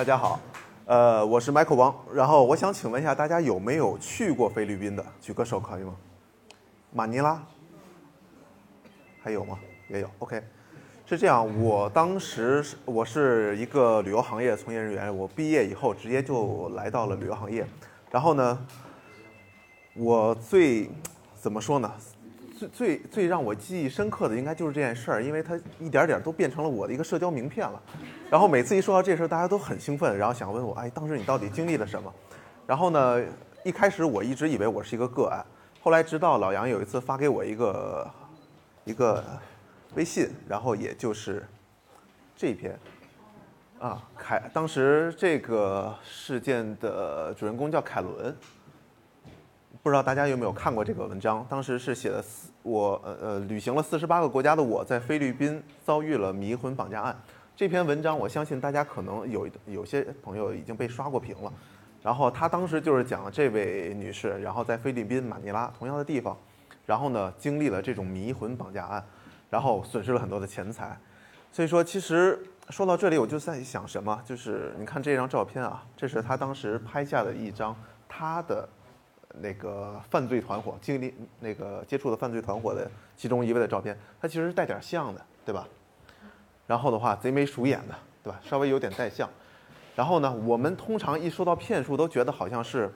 大家好，呃，我是 Michael 王，然后我想请问一下大家有没有去过菲律宾的？举个手可以吗？马尼拉，还有吗？也有，OK。是这样，我当时是我是一个旅游行业从业人员，我毕业以后直接就来到了旅游行业，然后呢，我最怎么说呢？最最最让我记忆深刻的应该就是这件事儿，因为它一点点都变成了我的一个社交名片了。然后每次一说到这事儿，大家都很兴奋，然后想问我，哎，当时你到底经历了什么？然后呢，一开始我一直以为我是一个个案，后来直到老杨有一次发给我一个一个微信，然后也就是这篇啊，凯，当时这个事件的主人公叫凯伦。不知道大家有没有看过这个文章？当时是写的四我呃呃旅行了四十八个国家的我在菲律宾遭遇了迷魂绑架案。这篇文章我相信大家可能有有些朋友已经被刷过屏了。然后他当时就是讲这位女士，然后在菲律宾马尼拉同样的地方，然后呢经历了这种迷魂绑架案，然后损失了很多的钱财。所以说，其实说到这里，我就在想什么？就是你看这张照片啊，这是他当时拍下的一张他的。那个犯罪团伙经历那个接触的犯罪团伙的其中一位的照片，他其实是带点像的，对吧？然后的话，贼眉鼠眼的，对吧？稍微有点带像。然后呢，我们通常一说到骗术，都觉得好像是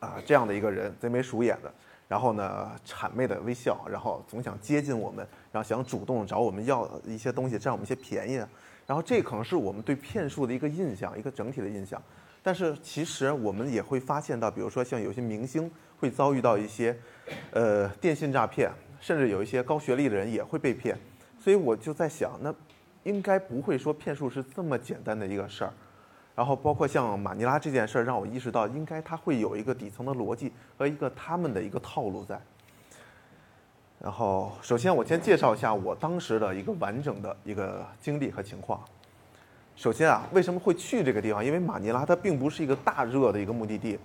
啊这样的一个人，贼眉鼠眼的，然后呢谄媚的微笑，然后总想接近我们，然后想主动找我们要一些东西，占我们一些便宜啊。然后这可能是我们对骗术的一个印象，一个整体的印象。但是其实我们也会发现到，比如说像有些明星会遭遇到一些，呃，电信诈骗，甚至有一些高学历的人也会被骗。所以我就在想，那应该不会说骗术是这么简单的一个事儿。然后包括像马尼拉这件事儿，让我意识到，应该它会有一个底层的逻辑和一个他们的一个套路在。然后首先我先介绍一下我当时的一个完整的一个经历和情况。首先啊，为什么会去这个地方？因为马尼拉它并不是一个大热的一个目的地。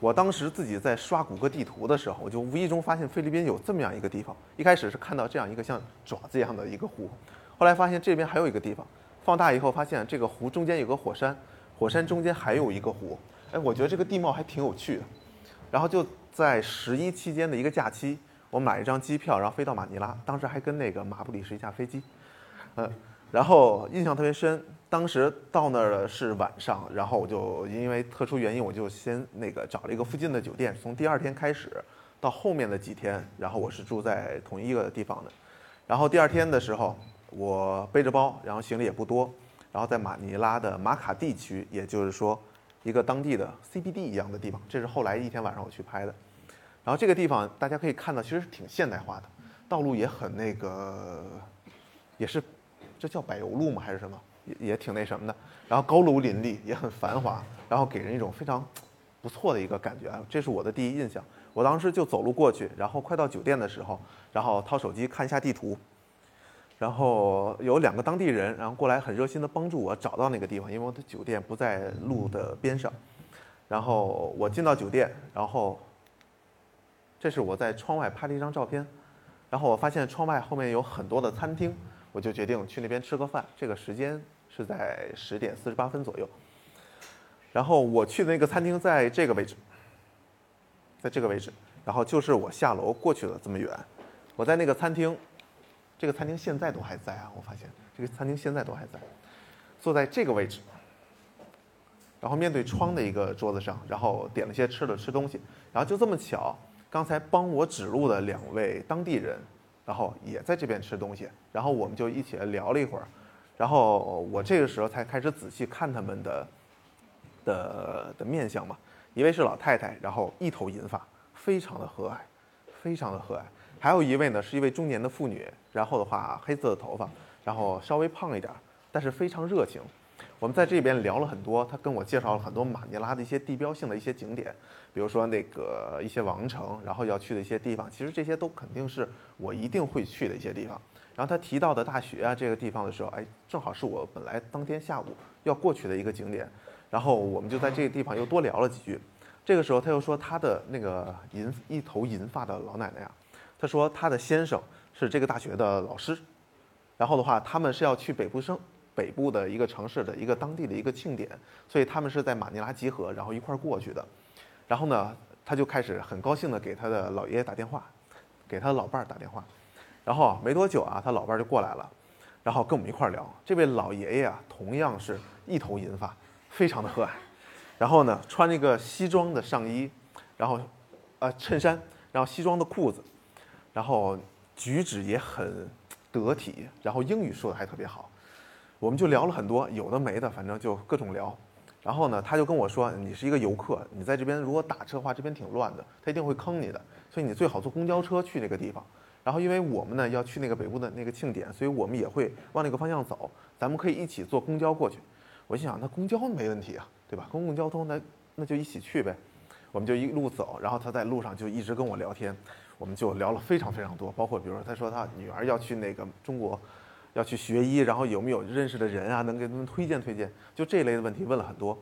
我当时自己在刷谷歌地图的时候，我就无意中发现菲律宾有这么样一个地方。一开始是看到这样一个像爪子一样的一个湖，后来发现这边还有一个地方。放大以后发现这个湖中间有个火山，火山中间还有一个湖。哎，我觉得这个地貌还挺有趣的。然后就在十一期间的一个假期，我买一张机票，然后飞到马尼拉。当时还跟那个马布里是一架飞机，呃，然后印象特别深。当时到那儿的是晚上，然后我就因为特殊原因，我就先那个找了一个附近的酒店。从第二天开始到后面的几天，然后我是住在同一个地方的。然后第二天的时候，我背着包，然后行李也不多，然后在马尼拉的马卡地区，也就是说一个当地的 CBD 一样的地方。这是后来一天晚上我去拍的。然后这个地方大家可以看到，其实挺现代化的，道路也很那个，也是这叫柏油路吗？还是什么？也也挺那什么的，然后高楼林立，也很繁华，然后给人一种非常不错的一个感觉啊，这是我的第一印象。我当时就走路过去，然后快到酒店的时候，然后掏手机看一下地图，然后有两个当地人，然后过来很热心的帮助我找到那个地方，因为我的酒店不在路的边上。然后我进到酒店，然后这是我在窗外拍了一张照片，然后我发现窗外后面有很多的餐厅，我就决定去那边吃个饭。这个时间。是在十点四十八分左右，然后我去的那个餐厅在这个位置，在这个位置，然后就是我下楼过去了这么远，我在那个餐厅，这个餐厅现在都还在啊，我发现这个餐厅现在都还在，坐在这个位置，然后面对窗的一个桌子上，然后点了些吃的吃东西，然后就这么巧，刚才帮我指路的两位当地人，然后也在这边吃东西，然后我们就一起聊了一会儿。然后我这个时候才开始仔细看他们的的的面相嘛，一位是老太太，然后一头银发，非常的和蔼，非常的和蔼。还有一位呢是一位中年的妇女，然后的话黑色的头发，然后稍微胖一点，但是非常热情。我们在这边聊了很多，他跟我介绍了很多马尼拉的一些地标性的一些景点，比如说那个一些王城，然后要去的一些地方，其实这些都肯定是我一定会去的一些地方。然后他提到的大学啊这个地方的时候，哎，正好是我本来当天下午要过去的一个景点，然后我们就在这个地方又多聊了几句。这个时候他又说他的那个银一头银发的老奶奶啊，他说他的先生是这个大学的老师，然后的话他们是要去北部生北部的一个城市的一个当地的一个庆典，所以他们是在马尼拉集合，然后一块儿过去的。然后呢，他就开始很高兴的给他的老爷爷打电话，给他的老伴儿打电话。然后没多久啊，他老伴儿就过来了，然后跟我们一块儿聊。这位老爷爷啊，同样是一头银发，非常的和蔼。然后呢，穿那个西装的上衣，然后，呃，衬衫，然后西装的裤子，然后举止也很得体，然后英语说的还特别好。我们就聊了很多，有的没的，反正就各种聊。然后呢，他就跟我说：“你是一个游客，你在这边如果打车的话，这边挺乱的，他一定会坑你的，所以你最好坐公交车去那个地方。”然后，因为我们呢要去那个北部的那个庆典，所以我们也会往那个方向走。咱们可以一起坐公交过去。我心想，那公交没问题啊，对吧？公共交通，那那就一起去呗。我们就一路走，然后他在路上就一直跟我聊天，我们就聊了非常非常多，包括比如说他说他女儿要去那个中国，要去学医，然后有没有认识的人啊，能给他们推荐推荐，就这一类的问题问了很多。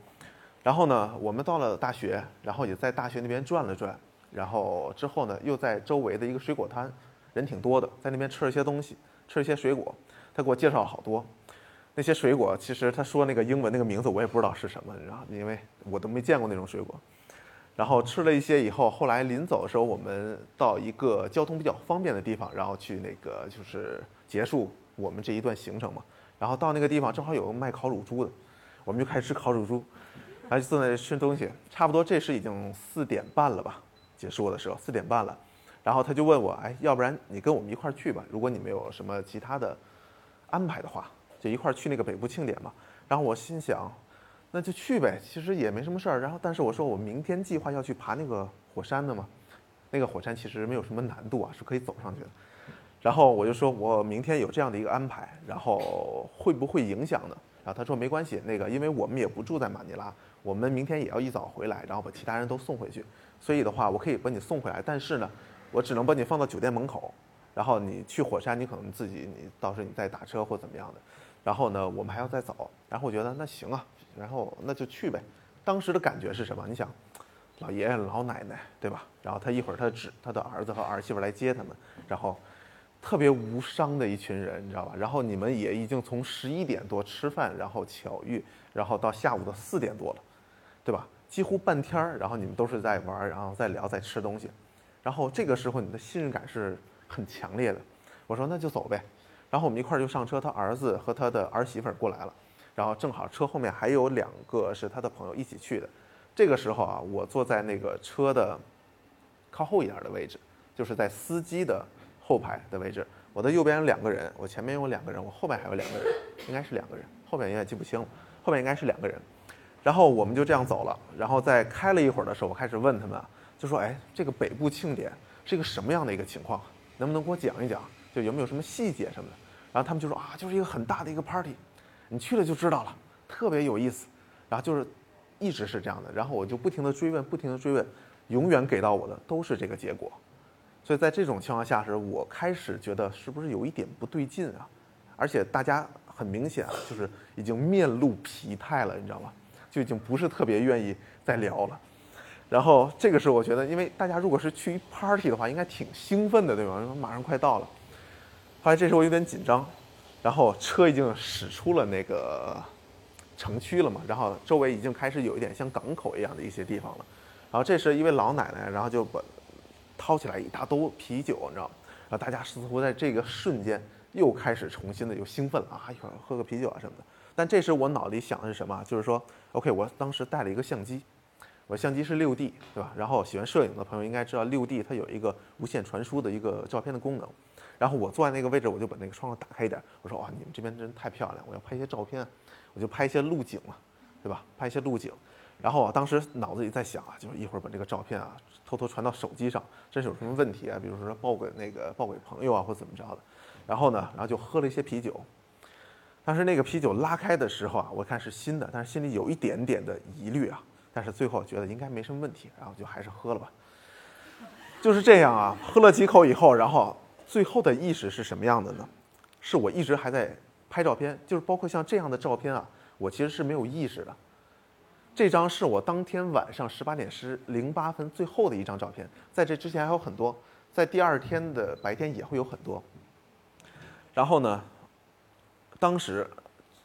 然后呢，我们到了大学，然后也在大学那边转了转，然后之后呢，又在周围的一个水果摊。人挺多的，在那边吃了一些东西，吃了一些水果。他给我介绍了好多，那些水果其实他说那个英文那个名字我也不知道是什么，然后因为我都没见过那种水果。然后吃了一些以后，后来临走的时候，我们到一个交通比较方便的地方，然后去那个就是结束我们这一段行程嘛。然后到那个地方正好有卖烤乳猪的，我们就开始吃烤乳猪，然后就坐在吃东西。差不多这时已经四点半了吧，结束的时候四点半了。然后他就问我，哎，要不然你跟我们一块儿去吧？如果你没有什么其他的安排的话，就一块儿去那个北部庆典嘛。然后我心想，那就去呗，其实也没什么事儿。然后，但是我说我明天计划要去爬那个火山的嘛，那个火山其实没有什么难度啊，是可以走上去的。然后我就说我明天有这样的一个安排，然后会不会影响呢？然后他说没关系，那个因为我们也不住在马尼拉，我们明天也要一早回来，然后把其他人都送回去。所以的话，我可以把你送回来，但是呢。我只能把你放到酒店门口，然后你去火山，你可能自己，你到时候你再打车或怎么样的。然后呢，我们还要再走。然后我觉得那行啊，然后那就去呗。当时的感觉是什么？你想，老爷爷老奶奶对吧？然后他一会儿他指他的儿子和儿媳妇来接他们，然后特别无伤的一群人，你知道吧？然后你们也已经从十一点多吃饭，然后巧遇，然后到下午的四点多了，对吧？几乎半天儿，然后你们都是在玩，然后在聊，在吃东西。然后这个时候你的信任感是很强烈的，我说那就走呗，然后我们一块儿就上车，他儿子和他的儿媳妇儿过来了，然后正好车后面还有两个是他的朋友一起去的，这个时候啊，我坐在那个车的靠后一点的位置，就是在司机的后排的位置，我的右边有两个人，我前面有两个人，我后面还有两个人，应该是两个人，后面有点记不清了，后面应该是两个人，然后我们就这样走了，然后在开了一会儿的时候，我开始问他们。就说哎，这个北部庆典是一个什么样的一个情况？能不能给我讲一讲？就有没有什么细节什么的？然后他们就说啊，就是一个很大的一个 party，你去了就知道了，特别有意思。然后就是一直是这样的。然后我就不停的追问，不停的追问，永远给到我的都是这个结果。所以在这种情况下时，我开始觉得是不是有一点不对劲啊？而且大家很明显就是已经面露疲态了，你知道吗？就已经不是特别愿意再聊了。然后这个时候，我觉得，因为大家如果是去一 party 的话，应该挺兴奋的，对吧？马上快到了。后来这时候有点紧张，然后车已经驶出了那个城区了嘛，然后周围已经开始有一点像港口一样的一些地方了。然后这时一位老奶奶，然后就把掏起来一大兜啤酒，你知道吗？然后大家似乎在这个瞬间又开始重新的又兴奋了啊，一会儿喝个啤酒啊什么的。但这时我脑里想的是什么？就是说，OK，我当时带了一个相机。我相机是六 D，对吧？然后喜欢摄影的朋友应该知道，六 D 它有一个无线传输的一个照片的功能。然后我坐在那个位置，我就把那个窗户打开一点，我说：“哇，你们这边真太漂亮，我要拍一些照片。”我就拍一些路景嘛，对吧？拍一些路景。然后我当时脑子里在想啊，就是一会儿把这个照片啊偷偷传到手机上，真是有什么问题啊？比如说报给那个报给朋友啊，或怎么着的。然后呢，然后就喝了一些啤酒。当时那个啤酒拉开的时候啊，我看是新的，但是心里有一点点的疑虑啊。但是最后觉得应该没什么问题，然后就还是喝了吧。就是这样啊，喝了几口以后，然后最后的意识是什么样的呢？是我一直还在拍照片，就是包括像这样的照片啊，我其实是没有意识的。这张是我当天晚上十八点十零八分最后的一张照片，在这之前还有很多，在第二天的白天也会有很多。然后呢，当时。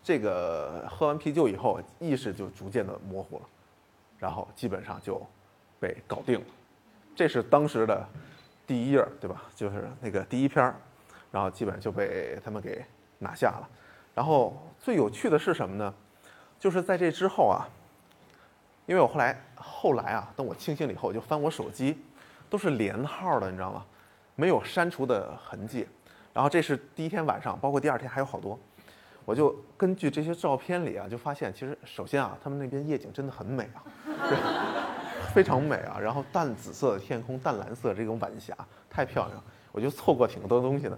这个喝完啤酒以后，意识就逐渐的模糊了，然后基本上就被搞定了。这是当时的第一页，对吧？就是那个第一篇儿，然后基本上就被他们给拿下了。然后最有趣的是什么呢？就是在这之后啊，因为我后来后来啊，等我清醒了以后，我就翻我手机，都是连号的，你知道吗？没有删除的痕迹。然后这是第一天晚上，包括第二天还有好多。我就根据这些照片里啊，就发现其实首先啊，他们那边夜景真的很美啊，非常美啊。然后淡紫色的天空，淡蓝色这种晚霞太漂亮，我就错过挺多东西的。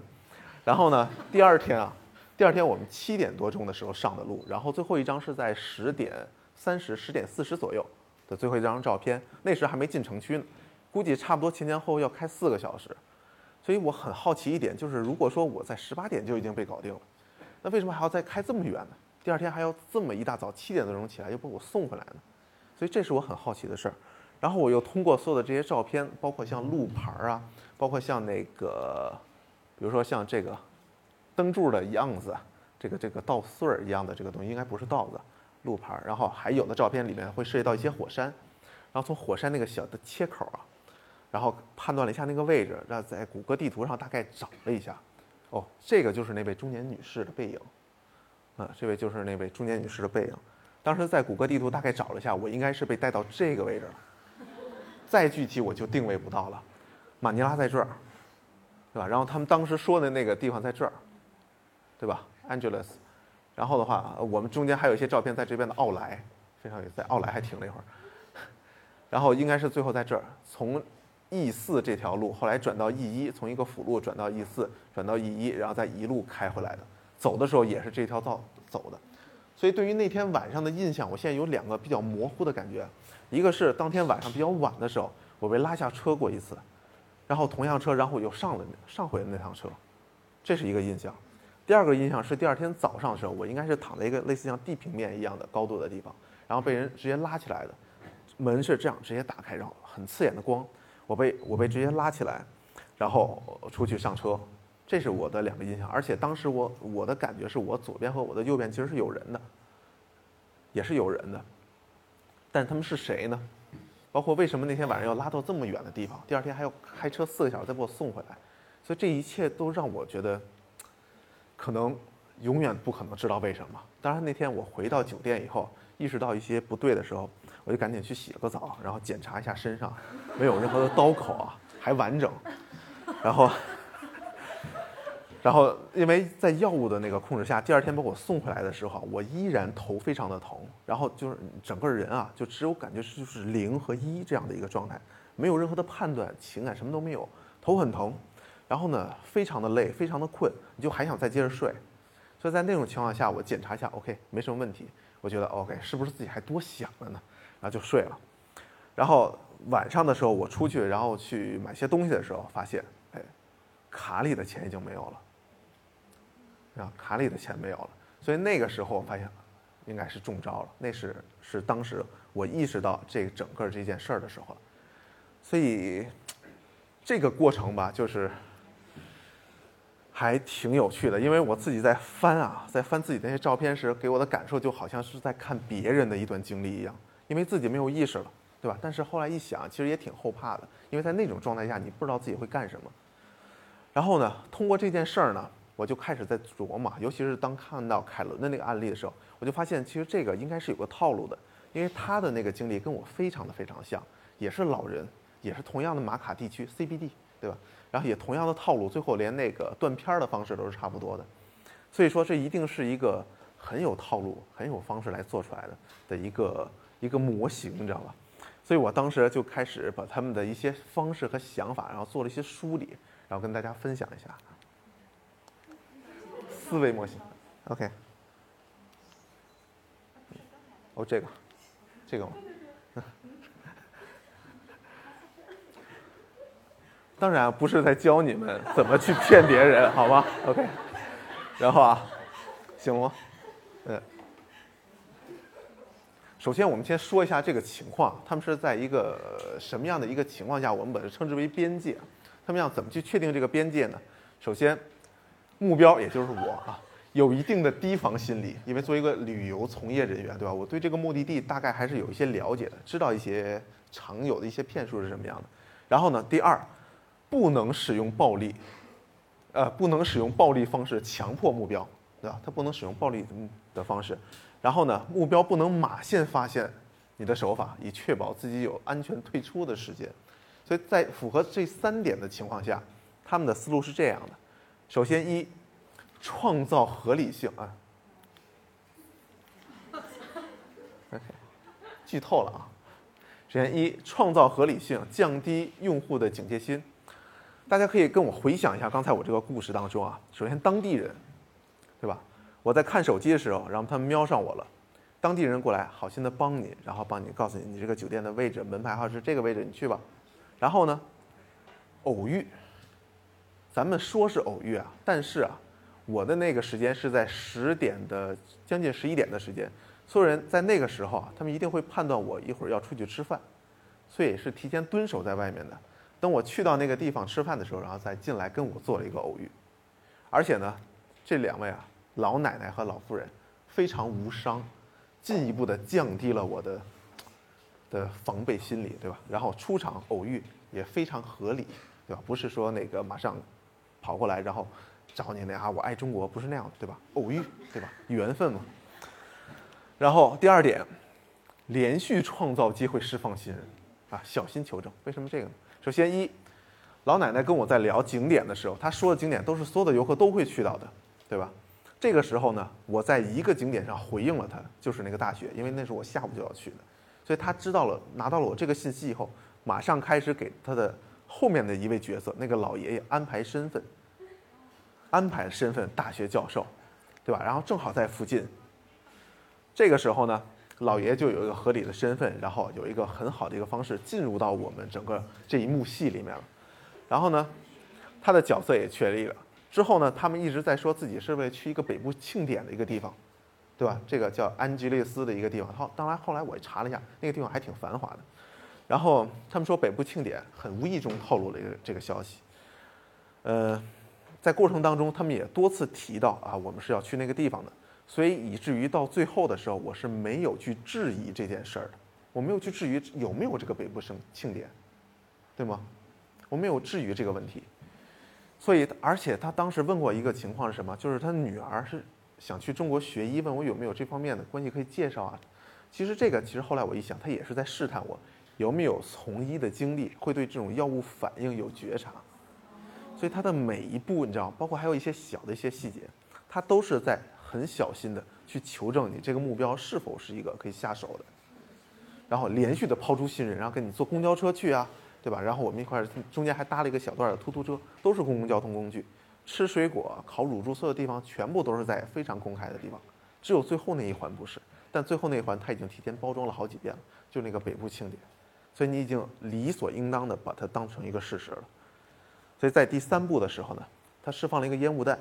然后呢，第二天啊，第二天我们七点多钟的时候上的路，然后最后一张是在十点三十、十点四十左右的最后一张照片，那时还没进城区呢，估计差不多前前后后要开四个小时。所以我很好奇一点，就是如果说我在十八点就已经被搞定了，那为什么还要再开这么远呢？第二天还要这么一大早七点多钟起来又把我送回来呢？所以这是我很好奇的事儿。然后我又通过所有的这些照片，包括像路牌儿啊，包括像那个，比如说像这个灯柱的样子，这个这个稻穗儿一样的这个东西，应该不是稻子，路牌儿。然后还有的照片里面会涉及到一些火山，然后从火山那个小的切口啊。然后判断了一下那个位置，那在谷歌地图上大概找了一下，哦，这个就是那位中年女士的背影，啊，这位就是那位中年女士的背影。当时在谷歌地图大概找了一下，我应该是被带到这个位置了，再具体我就定位不到了。马尼拉在这儿，对吧？然后他们当时说的那个地方在这儿，对吧？Angeles。然后的话，我们中间还有一些照片在这边的奥莱，非常有在奥莱还停了一会儿。然后应该是最后在这儿从。E 四这条路后来转到 E 一，从一个辅路转到 E 四，转到 E 一，然后再一路开回来的。走的时候也是这条道走的，所以对于那天晚上的印象，我现在有两个比较模糊的感觉。一个是当天晚上比较晚的时候，我被拉下车过一次，然后同样车，然后我又上了上回的那趟车，这是一个印象。第二个印象是第二天早上的时候，我应该是躺在一个类似像地平面一样的高度的地方，然后被人直接拉起来的，门是这样直接打开，然后很刺眼的光。我被我被直接拉起来，然后出去上车，这是我的两个印象。而且当时我我的感觉是我左边和我的右边其实是有人的，也是有人的，但他们是谁呢？包括为什么那天晚上要拉到这么远的地方，第二天还要开车四个小时再给我送回来，所以这一切都让我觉得，可能永远不可能知道为什么。当然那天我回到酒店以后，意识到一些不对的时候。我就赶紧去洗了个澡，然后检查一下身上，没有任何的刀口啊，还完整。然后，然后因为在药物的那个控制下，第二天把我送回来的时候，我依然头非常的疼，然后就是整个人啊，就只有感觉是就是零和一这样的一个状态，没有任何的判断、情感，什么都没有，头很疼，然后呢，非常的累，非常的困，你就还想再接着睡。所以在那种情况下，我检查一下，OK，没什么问题，我觉得 OK，是不是自己还多想了呢？然后就睡了，然后晚上的时候我出去，然后去买些东西的时候，发现，哎，卡里的钱已经没有了，啊，卡里的钱没有了，所以那个时候我发现，应该是中招了。那是是当时我意识到这整个这件事儿的时候，所以这个过程吧，就是还挺有趣的，因为我自己在翻啊，在翻自己那些照片时，给我的感受就好像是在看别人的一段经历一样。因为自己没有意识了，对吧？但是后来一想，其实也挺后怕的，因为在那种状态下，你不知道自己会干什么。然后呢，通过这件事儿呢，我就开始在琢磨，尤其是当看到凯伦的那个案例的时候，我就发现其实这个应该是有个套路的，因为他的那个经历跟我非常的非常像，也是老人，也是同样的马卡地区 CBD，对吧？然后也同样的套路，最后连那个断片儿的方式都是差不多的。所以说，这一定是一个很有套路、很有方式来做出来的的一个。一个模型，你知道吧？所以我当时就开始把他们的一些方式和想法，然后做了一些梳理，然后跟大家分享一下。思维模型，OK。哦，这个，这个吗？当然不是在教你们怎么去骗别人，好吗？OK。然后啊，行吗？嗯。首先，我们先说一下这个情况，他们是在一个什么样的一个情况下？我们把它称之为边界。他们要怎么去确定这个边界呢？首先，目标也就是我啊，有一定的提防心理，因为作为一个旅游从业人员，对吧？我对这个目的地大概还是有一些了解的，知道一些常有的一些骗术是什么样的。然后呢，第二，不能使用暴力，呃，不能使用暴力方式强迫目标，对吧？他不能使用暴力的方式。然后呢，目标不能马现发现你的手法，以确保自己有安全退出的时间。所以在符合这三点的情况下，他们的思路是这样的：首先一。创造合理性啊，OK，剧透了啊。首先一，创造合理性，降低用户的警戒心。大家可以跟我回想一下刚才我这个故事当中啊，首先当地人，对吧？我在看手机的时候，然后他瞄上我了，当地人过来好心的帮你，然后帮你告诉你你这个酒店的位置，门牌号是这个位置，你去吧。然后呢，偶遇，咱们说是偶遇啊，但是啊。我的那个时间是在十点的将近十一点的时间，所有人在那个时候啊，他们一定会判断我一会儿要出去吃饭，所以是提前蹲守在外面的。等我去到那个地方吃饭的时候，然后再进来跟我做了一个偶遇。而且呢，这两位啊，老奶奶和老妇人非常无伤，进一步的降低了我的的防备心理，对吧？然后出场偶遇也非常合理，对吧？不是说那个马上跑过来，然后。找你那啊，我爱中国不是那样的，对吧？偶遇，对吧？缘分嘛。然后第二点，连续创造机会释放新人，啊，小心求证。为什么这个呢？首先一，老奶奶跟我在聊景点的时候，她说的景点都是所有的游客都会去到的，对吧？这个时候呢，我在一个景点上回应了她，就是那个大学，因为那是我下午就要去的，所以她知道了，拿到了我这个信息以后，马上开始给她的后面的一位角色，那个老爷爷安排身份。安排身份大学教授，对吧？然后正好在附近。这个时候呢，老爷就有一个合理的身份，然后有一个很好的一个方式进入到我们整个这一幕戏里面了。然后呢，他的角色也确立了。之后呢，他们一直在说自己是为去一个北部庆典的一个地方，对吧？这个叫安吉利斯的一个地方。好，当然后来我查了一下，那个地方还挺繁华的。然后他们说北部庆典，很无意中透露了一个这个消息，呃。在过程当中，他们也多次提到啊，我们是要去那个地方的，所以以至于到最后的时候，我是没有去质疑这件事儿的，我没有去质疑有没有这个北部省庆典，对吗？我没有质疑这个问题。所以，而且他当时问过一个情况是什么？就是他女儿是想去中国学医，问我有没有这方面的关系可以介绍啊。其实这个，其实后来我一想，他也是在试探我有没有从医的经历，会对这种药物反应有觉察。所以他的每一步，你知道，包括还有一些小的一些细节，他都是在很小心的去求证你这个目标是否是一个可以下手的，然后连续的抛出信任，然后跟你坐公交车去啊，对吧？然后我们一块儿中间还搭了一个小段的突突车，都是公共交通工具，吃水果、烤乳猪，所有地方全部都是在非常公开的地方，只有最后那一环不是，但最后那一环他已经提前包装了好几遍了，就那个北部庆典，所以你已经理所应当的把它当成一个事实了。所以在第三步的时候呢，他释放了一个烟雾弹，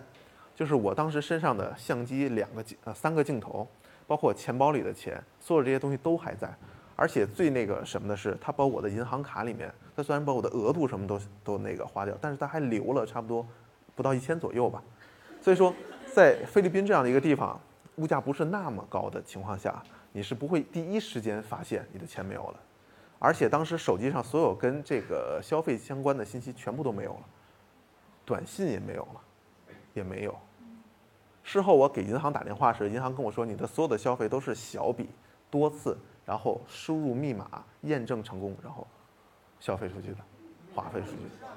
就是我当时身上的相机两个镜呃三个镜头，包括钱包里的钱，所有这些东西都还在，而且最那个什么的是，他把我的银行卡里面，他虽然把我的额度什么都都那个花掉，但是他还留了差不多不到一千左右吧。所以说，在菲律宾这样的一个地方，物价不是那么高的情况下，你是不会第一时间发现你的钱没有了。而且当时手机上所有跟这个消费相关的信息全部都没有了，短信也没有了，也没有。事后我给银行打电话时，银行跟我说你的所有的消费都是小笔多次，然后输入密码验证成功，然后消费出去的，花费出去的，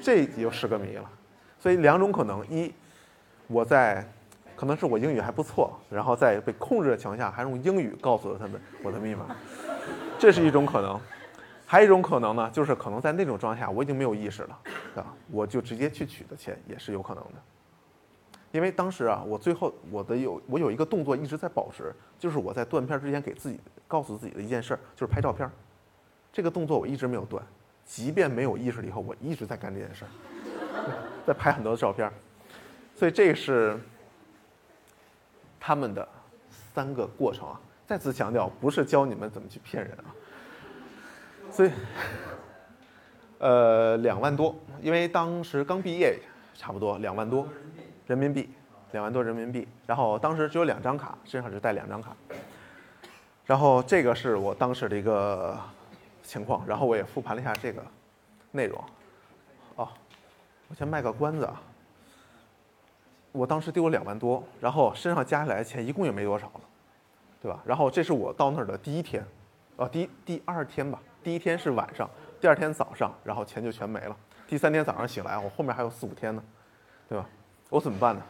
这又是个谜了。所以两种可能：一，我在可能是我英语还不错，然后在被控制的情况下，还用英语告诉了他们我的密码。这是一种可能，还有一种可能呢，就是可能在那种状态下我已经没有意识了，对吧，我就直接去取的钱也是有可能的。因为当时啊，我最后我的有我有一个动作一直在保持，就是我在断片之前给自己告诉自己的一件事，就是拍照片。这个动作我一直没有断，即便没有意识了以后，我一直在干这件事，在拍很多的照片。所以这是他们的三个过程啊。再次强调，不是教你们怎么去骗人啊。所以，呃，两万多，因为当时刚毕业，差不多两万多人民币，两万多人民币。然后当时只有两张卡，身上只带两张卡。然后这个是我当时的一个情况，然后我也复盘了一下这个内容。哦，我先卖个关子啊。我当时丢了两万多，然后身上加起来的钱一共也没多少了，对吧？然后这是我到那儿的第一天，啊，第第二天吧。第一天是晚上，第二天早上，然后钱就全没了。第三天早上醒来，我后面还有四五天呢，对吧？我怎么办呢？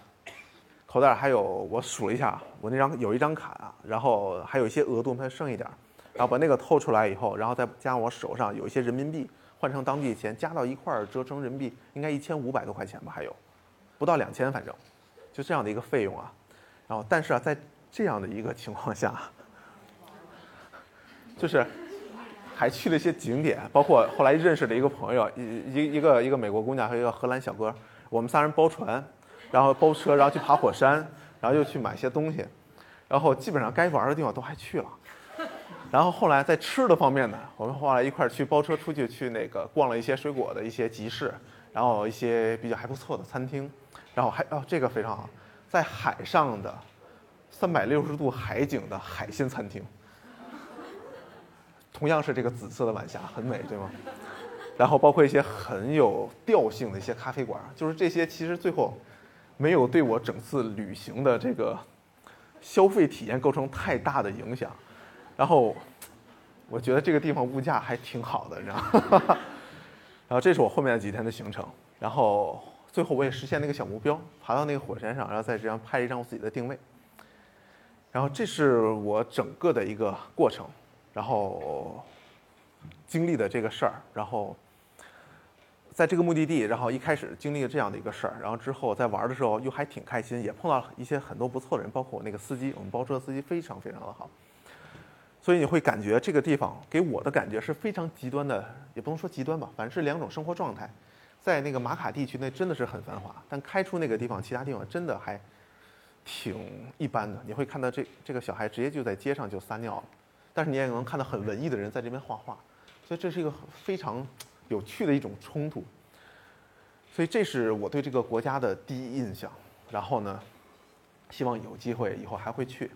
口袋还有，我数了一下，我那张有一张卡啊，然后还有一些额度，还剩一点儿，然后把那个透出来以后，然后再加我手上有一些人民币，换成当地的钱，加到一块儿折成人民币，应该一千五百多块钱吧，还有，不到两千，反正，就这样的一个费用啊。然后，但是啊，在这样的一个情况下，就是。还去了一些景点，包括后来认识的一个朋友，一一一个一个美国姑娘和一个荷兰小哥，我们仨人包船，然后包车，然后去爬火山，然后又去买些东西，然后基本上该玩的地方都还去了。然后后来在吃的方面呢，我们后来一块儿去包车出去去那个逛了一些水果的一些集市，然后一些比较还不错的餐厅，然后还哦这个非常好，在海上的三百六十度海景的海鲜餐厅。同样是这个紫色的晚霞，很美，对吗？然后包括一些很有调性的一些咖啡馆，就是这些其实最后没有对我整次旅行的这个消费体验构成太大的影响。然后我觉得这个地方物价还挺好的，你知道吗？然后这是我后面的几天的行程。然后最后我也实现那个小目标，爬到那个火山上，然后在这样拍一张我自己的定位。然后这是我整个的一个过程。然后经历的这个事儿，然后在这个目的地，然后一开始经历了这样的一个事儿，然后之后在玩的时候又还挺开心，也碰到一些很多不错的人，包括我那个司机，我们包车司机非常非常的好，所以你会感觉这个地方给我的感觉是非常极端的，也不能说极端吧，反正是两种生活状态。在那个马卡地区那真的是很繁华，但开出那个地方，其他地方真的还挺一般的。你会看到这这个小孩直接就在街上就撒尿了。但是你也能看到很文艺的人在这边画画，所以这是一个非常有趣的一种冲突。所以这是我对这个国家的第一印象。然后呢，希望有机会以后还会去。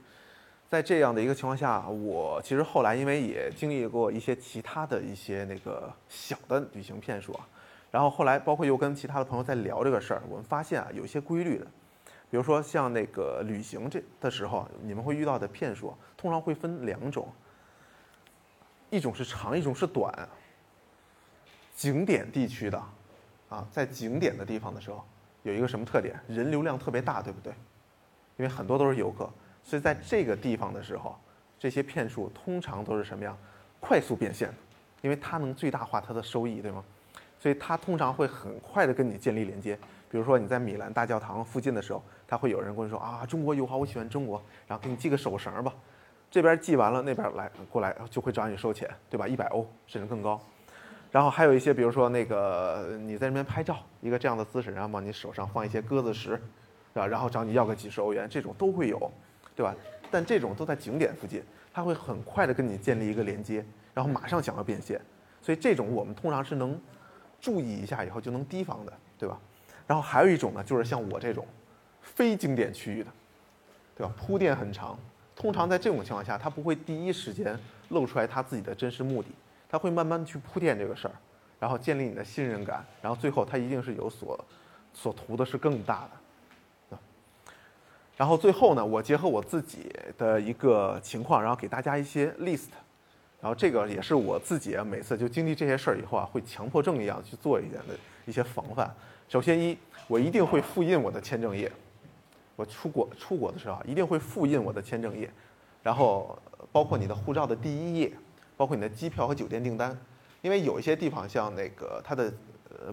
在这样的一个情况下，我其实后来因为也经历过一些其他的一些那个小的旅行骗术啊，然后后来包括又跟其他的朋友在聊这个事儿，我们发现啊有一些规律的。比如说像那个旅行这的时候，你们会遇到的骗术，通常会分两种。一种是长，一种是短。景点地区的，啊，在景点的地方的时候，有一个什么特点？人流量特别大，对不对？因为很多都是游客，所以在这个地方的时候，这些骗术通常都是什么样？快速变现，因为它能最大化它的收益，对吗？所以它通常会很快的跟你建立连接。比如说你在米兰大教堂附近的时候，他会有人跟你说啊，中国友好，我喜欢中国，然后给你系个手绳吧。这边系完了，那边来过来就会找你收钱，对吧？一百欧甚至更高。然后还有一些，比如说那个你在那边拍照，一个这样的姿势，然后往你手上放一些鸽子石，对吧？然后找你要个几十欧元，这种都会有，对吧？但这种都在景点附近，他会很快的跟你建立一个连接，然后马上想要变现。所以这种我们通常是能注意一下以后就能提防的，对吧？然后还有一种呢，就是像我这种非经典区域的，对吧？铺垫很长。通常在这种情况下，他不会第一时间露出来他自己的真实目的，他会慢慢去铺垫这个事儿，然后建立你的信任感，然后最后他一定是有所所图的是更大的。然后最后呢，我结合我自己的一个情况，然后给大家一些 list，然后这个也是我自己啊，每次就经历这些事儿以后啊，会强迫症一样去做一点的一些防范。首先一，我一定会复印我的签证页。我出国出国的时候啊，一定会复印我的签证页，然后包括你的护照的第一页，包括你的机票和酒店订单，因为有一些地方像那个它的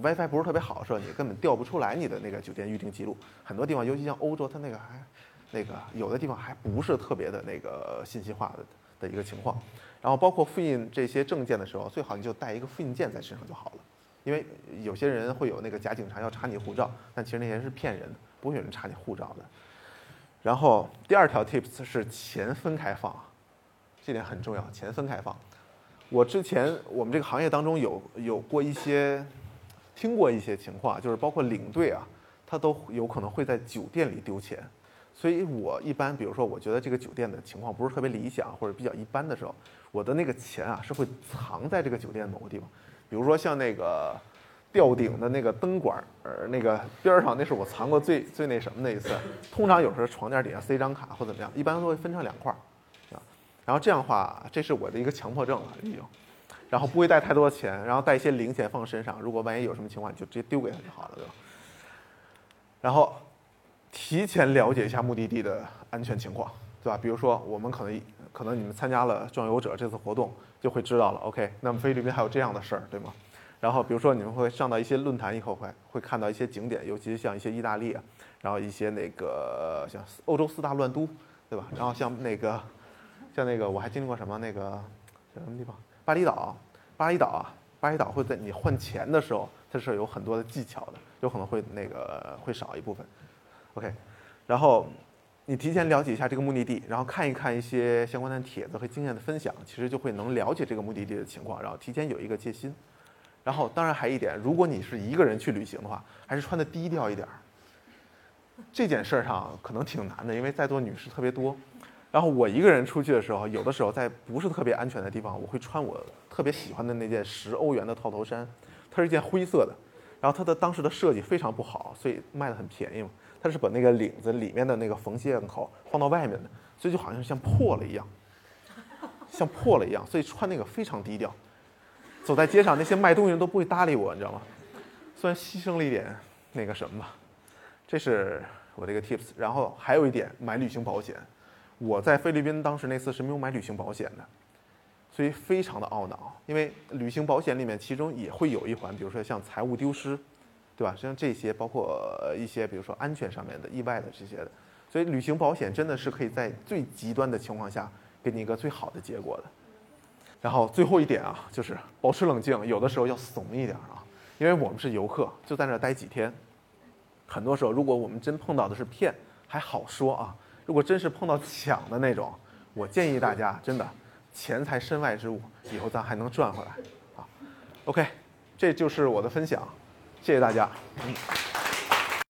WiFi 不是特别好的时候，你根本调不出来你的那个酒店预订记录。很多地方，尤其像欧洲，它那个还那个有的地方还不是特别的那个信息化的的一个情况。然后包括复印这些证件的时候，最好你就带一个复印件在身上就好了，因为有些人会有那个假警察要查你护照，但其实那些人是骗人的。不会有人查你护照的。然后第二条 tips 是钱分开放，这点很重要，钱分开放。我之前我们这个行业当中有有过一些听过一些情况，就是包括领队啊，他都有可能会在酒店里丢钱。所以我一般，比如说，我觉得这个酒店的情况不是特别理想或者比较一般的时候，我的那个钱啊是会藏在这个酒店某个地方，比如说像那个吊顶的那个灯管儿那个边上，那是我藏过最最那什么的一次。通常有时候床垫底下塞一张卡或怎么样，一般都会分成两块儿，啊，然后这样的话，这是我的一个强迫症了已经，然后不会带太多钱，然后带一些零钱放身上，如果万一有什么情况，你就直接丢给他就好了，对吧？然后。提前了解一下目的地的安全情况，对吧？比如说，我们可能可能你们参加了壮游者这次活动，就会知道了。OK，那么菲律宾还有这样的事儿，对吗？然后，比如说你们会上到一些论坛以后，会会看到一些景点，尤其是像一些意大利啊，然后一些那个像欧洲四大乱都，对吧？然后像那个像那个我还经历过什么那个叫什么地方？巴厘岛，巴厘岛啊，巴厘岛会在你换钱的时候，它是有很多的技巧的，有可能会那个会少一部分。OK，然后你提前了解一下这个目的地，然后看一看一些相关的帖子和经验的分享，其实就会能了解这个目的地的情况，然后提前有一个戒心。然后当然还一点，如果你是一个人去旅行的话，还是穿的低调一点儿。这件事儿上可能挺难的，因为在座女士特别多。然后我一个人出去的时候，有的时候在不是特别安全的地方，我会穿我特别喜欢的那件十欧元的套头衫，它是一件灰色的，然后它的当时的设计非常不好，所以卖的很便宜嘛。它是把那个领子里面的那个缝线口放到外面的，所以就好像像破了一样，像破了一样，所以穿那个非常低调。走在街上，那些卖东西人都不会搭理我，你知道吗？虽然牺牲了一点那个什么吧，这是我的一个 tips。然后还有一点，买旅行保险。我在菲律宾当时那次是没有买旅行保险的，所以非常的懊恼，因为旅行保险里面其中也会有一环，比如说像财务丢失。对吧？像这些，包括一些，比如说安全上面的、意外的这些的，所以旅行保险真的是可以在最极端的情况下给你一个最好的结果的。然后最后一点啊，就是保持冷静，有的时候要怂一点啊，因为我们是游客，就在那待几天。很多时候，如果我们真碰到的是骗，还好说啊；如果真是碰到抢的那种，我建议大家真的钱财身外之物，以后咱还能赚回来啊。OK，这就是我的分享。谢谢大家。